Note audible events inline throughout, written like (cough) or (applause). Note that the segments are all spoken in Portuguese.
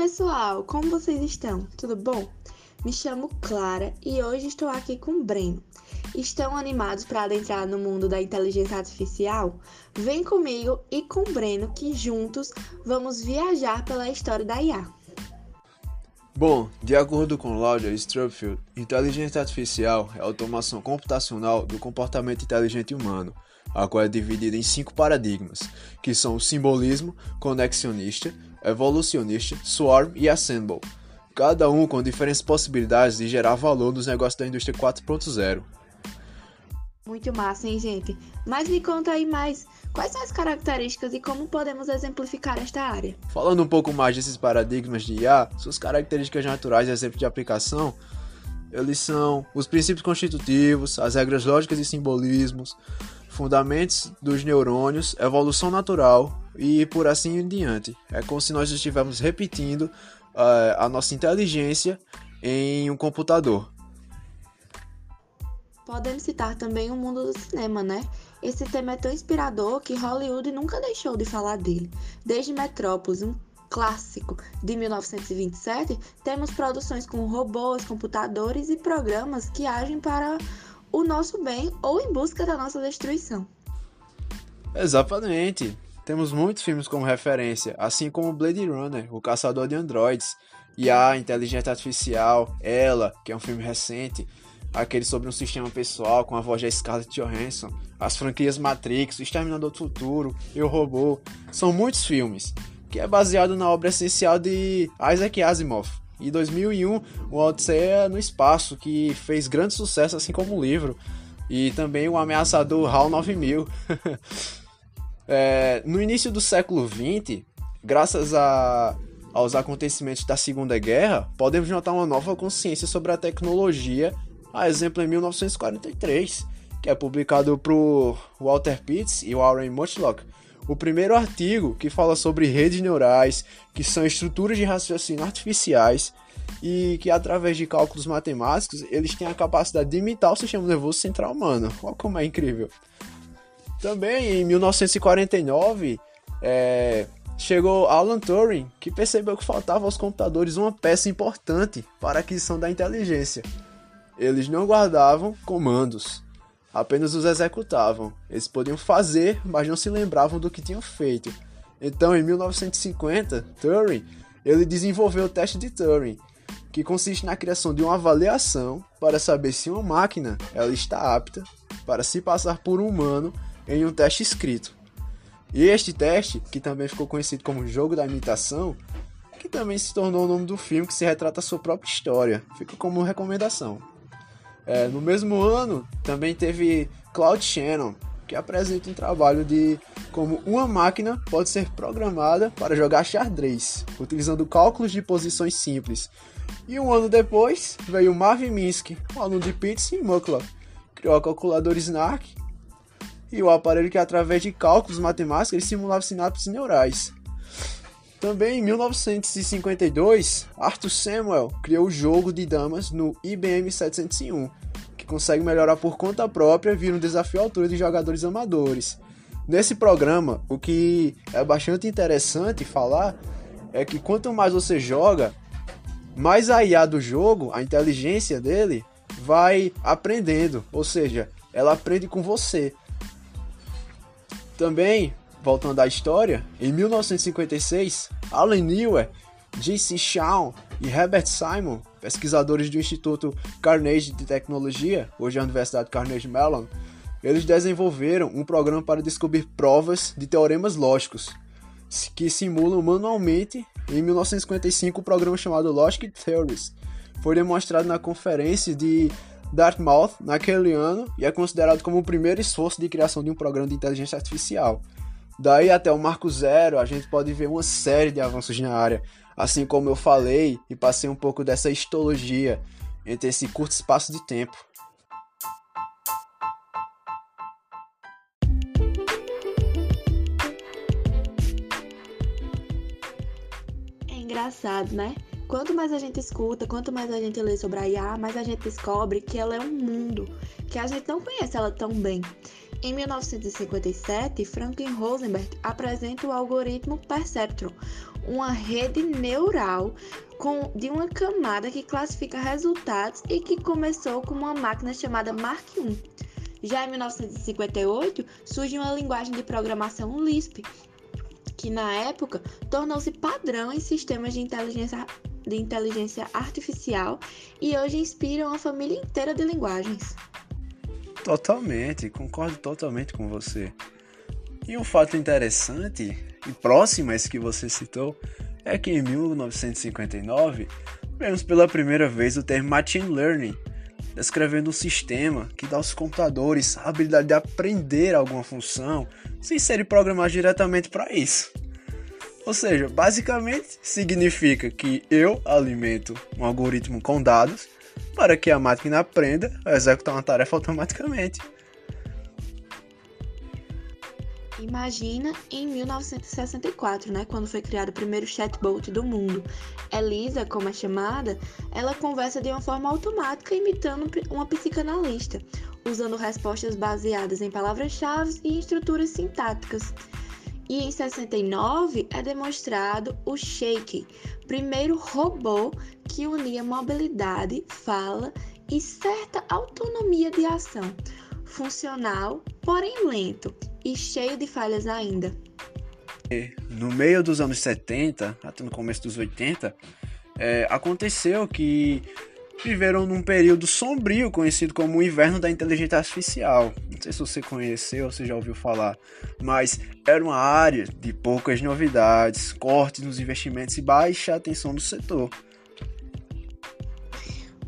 pessoal, como vocês estão? Tudo bom? Me chamo Clara e hoje estou aqui com o Breno. Estão animados para adentrar no mundo da inteligência artificial? Vem comigo e com o Breno que juntos vamos viajar pela história da IA. Bom, de acordo com Lauder Strubfield, inteligência artificial é a automação computacional do comportamento inteligente humano, a qual é dividida em cinco paradigmas, que são o simbolismo, conexionista, evolucionista, swarm e assemble, cada um com diferentes possibilidades de gerar valor nos negócios da indústria 4.0. Muito massa, hein, gente? Mas me conta aí mais, quais são as características e como podemos exemplificar esta área? Falando um pouco mais desses paradigmas de IA, suas características naturais e exemplos de aplicação, eles são os princípios constitutivos, as regras lógicas e simbolismos, fundamentos dos neurônios, evolução natural e por assim em diante. É como se nós estivéssemos repetindo uh, a nossa inteligência em um computador. Podemos citar também o mundo do cinema, né? Esse tema é tão inspirador que Hollywood nunca deixou de falar dele. Desde Metrópolis, um clássico de 1927, temos produções com robôs, computadores e programas que agem para o nosso bem ou em busca da nossa destruição. Exatamente. Temos muitos filmes como referência, assim como Blade Runner, O Caçador de Androids, e a Inteligência Artificial, Ela, que é um filme recente, aquele sobre um sistema pessoal com a voz de Scarlett Johansson, as franquias Matrix, O Exterminador do Futuro, Eu Robô, são muitos filmes, que é baseado na obra essencial de Isaac Asimov, e 2001, o Odisseia no Espaço, que fez grande sucesso, assim como o livro. E também o ameaçador HAL 9000. (laughs) é, no início do século XX, graças a, aos acontecimentos da Segunda Guerra, podemos notar uma nova consciência sobre a tecnologia, a exemplo em 1943, que é publicado por Walter Pitts e Warren Mutchlock, o primeiro artigo que fala sobre redes neurais, que são estruturas de raciocínio artificiais e que através de cálculos matemáticos eles têm a capacidade de imitar o sistema nervoso central humano. Olha como é incrível. Também em 1949 é, chegou Alan Turing, que percebeu que faltava aos computadores uma peça importante para a aquisição da inteligência. Eles não guardavam comandos apenas os executavam. Eles podiam fazer, mas não se lembravam do que tinham feito. Então, em 1950, Turing ele desenvolveu o teste de Turing, que consiste na criação de uma avaliação para saber se uma máquina ela está apta para se passar por um humano em um teste escrito. E este teste, que também ficou conhecido como Jogo da Imitação, que também se tornou o nome do filme que se retrata a sua própria história, fica como recomendação. É, no mesmo ano, também teve Cloud Shannon, que apresenta um trabalho de como uma máquina pode ser programada para jogar xadrez, utilizando cálculos de posições simples. E um ano depois, veio Marvin Minsky, um aluno de Pitts e Muckler, criou a calculadora SNARK e o aparelho que, através de cálculos matemáticos, simulava sinapses neurais. Também em 1952, Arthur Samuel criou o jogo de damas no IBM 701, que consegue melhorar por conta própria, vira um desafio à altura de jogadores amadores. Nesse programa, o que é bastante interessante falar é que quanto mais você joga, mais a IA do jogo, a inteligência dele, vai aprendendo, ou seja, ela aprende com você. Também Voltando à história, em 1956, Alan Newer, J.C. Shaw e Herbert Simon, pesquisadores do Instituto Carnegie de Tecnologia, hoje a Universidade Carnegie Mellon, eles desenvolveram um programa para descobrir provas de teoremas lógicos, que simulam manualmente. Em 1955, o programa chamado Logic Theories foi demonstrado na conferência de Dartmouth naquele ano e é considerado como o primeiro esforço de criação de um programa de inteligência artificial. Daí até o Marco Zero, a gente pode ver uma série de avanços na área, assim como eu falei e passei um pouco dessa histologia entre esse curto espaço de tempo. É engraçado, né? Quanto mais a gente escuta, quanto mais a gente lê sobre a IA, mais a gente descobre que ela é um mundo, que a gente não conhece ela tão bem. Em 1957, Franklin Rosenberg apresenta o algoritmo Perceptron, uma rede neural com, de uma camada que classifica resultados e que começou com uma máquina chamada Mark I. Já em 1958, surge uma linguagem de programação Lisp, que na época tornou-se padrão em sistemas de inteligência, de inteligência artificial e hoje inspira uma família inteira de linguagens. Totalmente, concordo totalmente com você. E um fato interessante e próximo a esse que você citou é que em 1959 vemos pela primeira vez o termo Machine Learning, descrevendo um sistema que dá aos computadores a habilidade de aprender alguma função sem serem programados diretamente para isso. Ou seja, basicamente significa que eu alimento um algoritmo com dados para que a máquina aprenda a executar uma tarefa automaticamente. Imagina em 1964, né, quando foi criado o primeiro chatbot do mundo. Elisa, como é chamada, ela conversa de uma forma automática imitando uma psicanalista, usando respostas baseadas em palavras-chave e estruturas sintáticas. E em 69 é demonstrado o Shake, primeiro robô que unia mobilidade, fala e certa autonomia de ação, funcional, porém lento e cheio de falhas ainda. No meio dos anos 70, até no começo dos 80, é, aconteceu que viveram num período sombrio conhecido como o inverno da inteligência artificial. Não sei se você conheceu se já ouviu falar, mas era uma área de poucas novidades, cortes nos investimentos e baixa atenção do setor.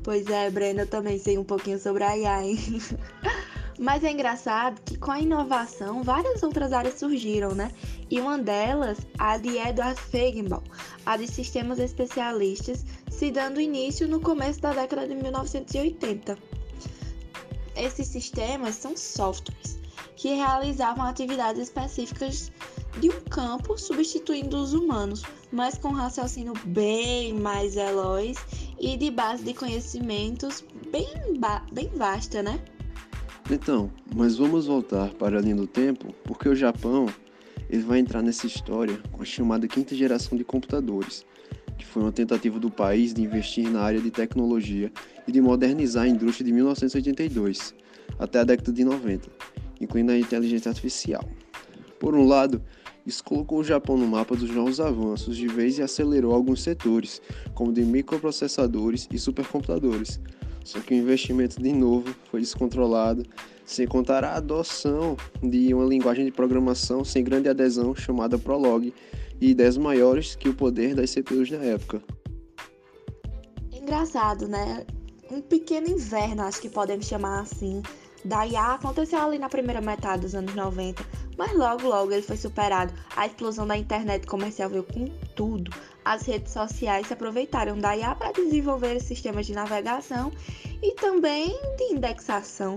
Pois é, Brenda, eu também sei um pouquinho sobre a hein? (laughs) Mas é engraçado que com a inovação várias outras áreas surgiram, né? E uma delas, a de Edward Feigenbaum, a de sistemas especialistas, se dando início no começo da década de 1980. Esses sistemas são softwares que realizavam atividades específicas de um campo, substituindo os humanos, mas com raciocínio bem mais veloz e de base de conhecimentos bem, bem vasta, né? Então, mas vamos voltar para a linha do tempo, porque o Japão ele vai entrar nessa história com a chamada quinta geração de computadores, que foi uma tentativa do país de investir na área de tecnologia e de modernizar a indústria de 1982 até a década de 90, incluindo a inteligência artificial. Por um lado, isso colocou o Japão no mapa dos novos avanços de vez e acelerou alguns setores, como de microprocessadores e supercomputadores, só que o investimento, de novo, foi descontrolado, sem contar a adoção de uma linguagem de programação sem grande adesão chamada Prolog e ideias maiores que o poder das CPUs na época. Engraçado, né? Um pequeno inverno, acho que podemos chamar assim, da IA aconteceu ali na primeira metade dos anos 90, mas logo logo ele foi superado. A explosão da internet comercial veio com tudo as redes sociais se aproveitaram da IA para desenvolver sistemas de navegação e também de indexação.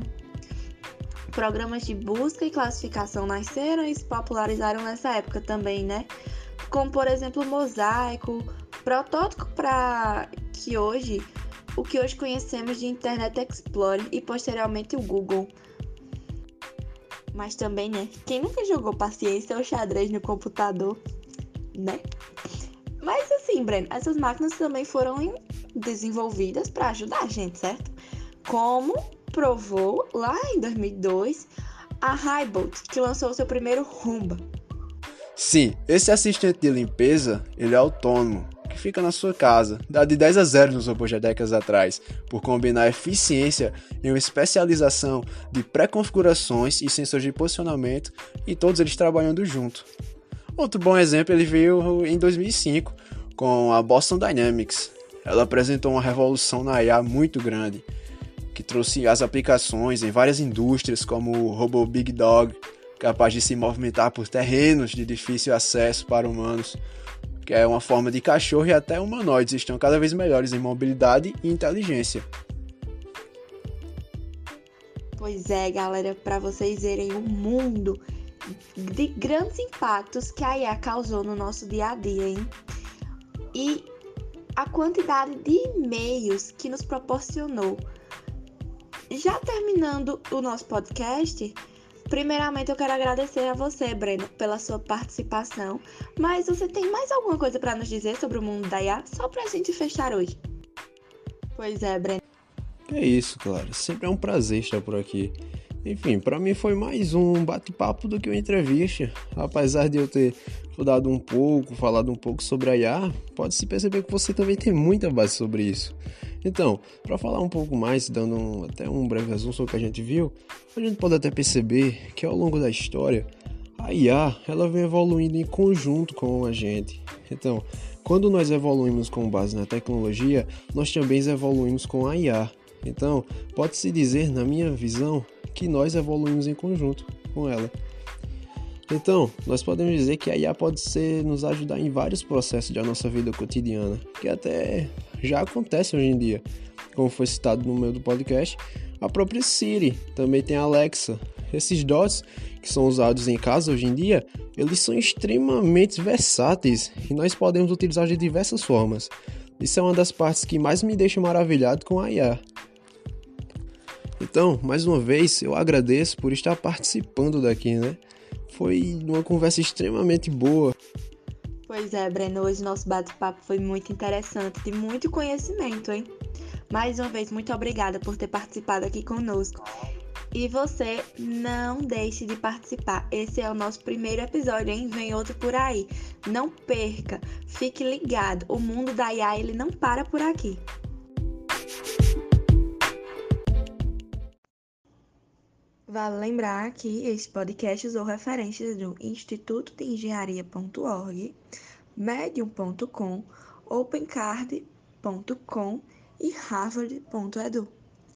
Programas de busca e classificação nasceram e se popularizaram nessa época também, né? Como por exemplo o Mosaico, protótipo para que hoje o que hoje conhecemos de Internet Explorer e posteriormente o Google. Mas também, né? Quem nunca jogou paciência ou xadrez no computador, né? Assim, Breno, essas máquinas também foram desenvolvidas para ajudar a gente, certo? Como provou lá em 2002 a Highbolt, que lançou seu primeiro Roomba. Sim, esse assistente de limpeza, ele é autônomo, que fica na sua casa, dá de 10 a 0 nos robôs de décadas atrás, por combinar eficiência e uma especialização de pré-configurações e sensores de posicionamento e todos eles trabalhando junto. Outro bom exemplo ele veio em 2005 com a Boston Dynamics. Ela apresentou uma revolução na IA muito grande, que trouxe as aplicações em várias indústrias, como o robô Big Dog, capaz de se movimentar por terrenos de difícil acesso para humanos, que é uma forma de cachorro e até humanoides estão cada vez melhores em mobilidade e inteligência. Pois é, galera, para vocês verem o mundo de grandes impactos que a IA causou no nosso dia a dia, hein? E a quantidade de e-mails que nos proporcionou. Já terminando o nosso podcast, Primeiramente, eu quero agradecer a você, Breno, pela sua participação. Mas você tem mais alguma coisa para nos dizer sobre o mundo da IA, só para a gente fechar hoje? Pois é, Breno. É isso, claro. Sempre é um prazer estar por aqui. Enfim, para mim foi mais um bate-papo do que uma entrevista. Apesar de eu ter estudado um pouco, falado um pouco sobre a IA, pode-se perceber que você também tem muita base sobre isso. Então, para falar um pouco mais, dando um, até um breve resumo sobre o que a gente viu, a gente pode até perceber que ao longo da história, a IA ela vem evoluindo em conjunto com a gente. Então, quando nós evoluímos com base na tecnologia, nós também evoluímos com a IA. Então, pode-se dizer, na minha visão, que nós evoluímos em conjunto com ela. Então, nós podemos dizer que a IA pode ser, nos ajudar em vários processos da nossa vida cotidiana, que até já acontece hoje em dia. Como foi citado no meio do podcast, a própria Siri, também tem a Alexa. Esses dots que são usados em casa hoje em dia, eles são extremamente versáteis e nós podemos utilizar de diversas formas. Isso é uma das partes que mais me deixa maravilhado com a IA. Então, mais uma vez, eu agradeço por estar participando daqui, né? Foi uma conversa extremamente boa. Pois é, Breno, hoje nosso bate-papo foi muito interessante, de muito conhecimento, hein? Mais uma vez, muito obrigada por ter participado aqui conosco. E você não deixe de participar. Esse é o nosso primeiro episódio, hein? Vem outro por aí. Não perca. Fique ligado. O mundo da IA ele não para por aqui. Vale lembrar que este podcast usou referências do Instituto de Engenharia.org, Medium.com, OpenCard.com e Harvard.edu.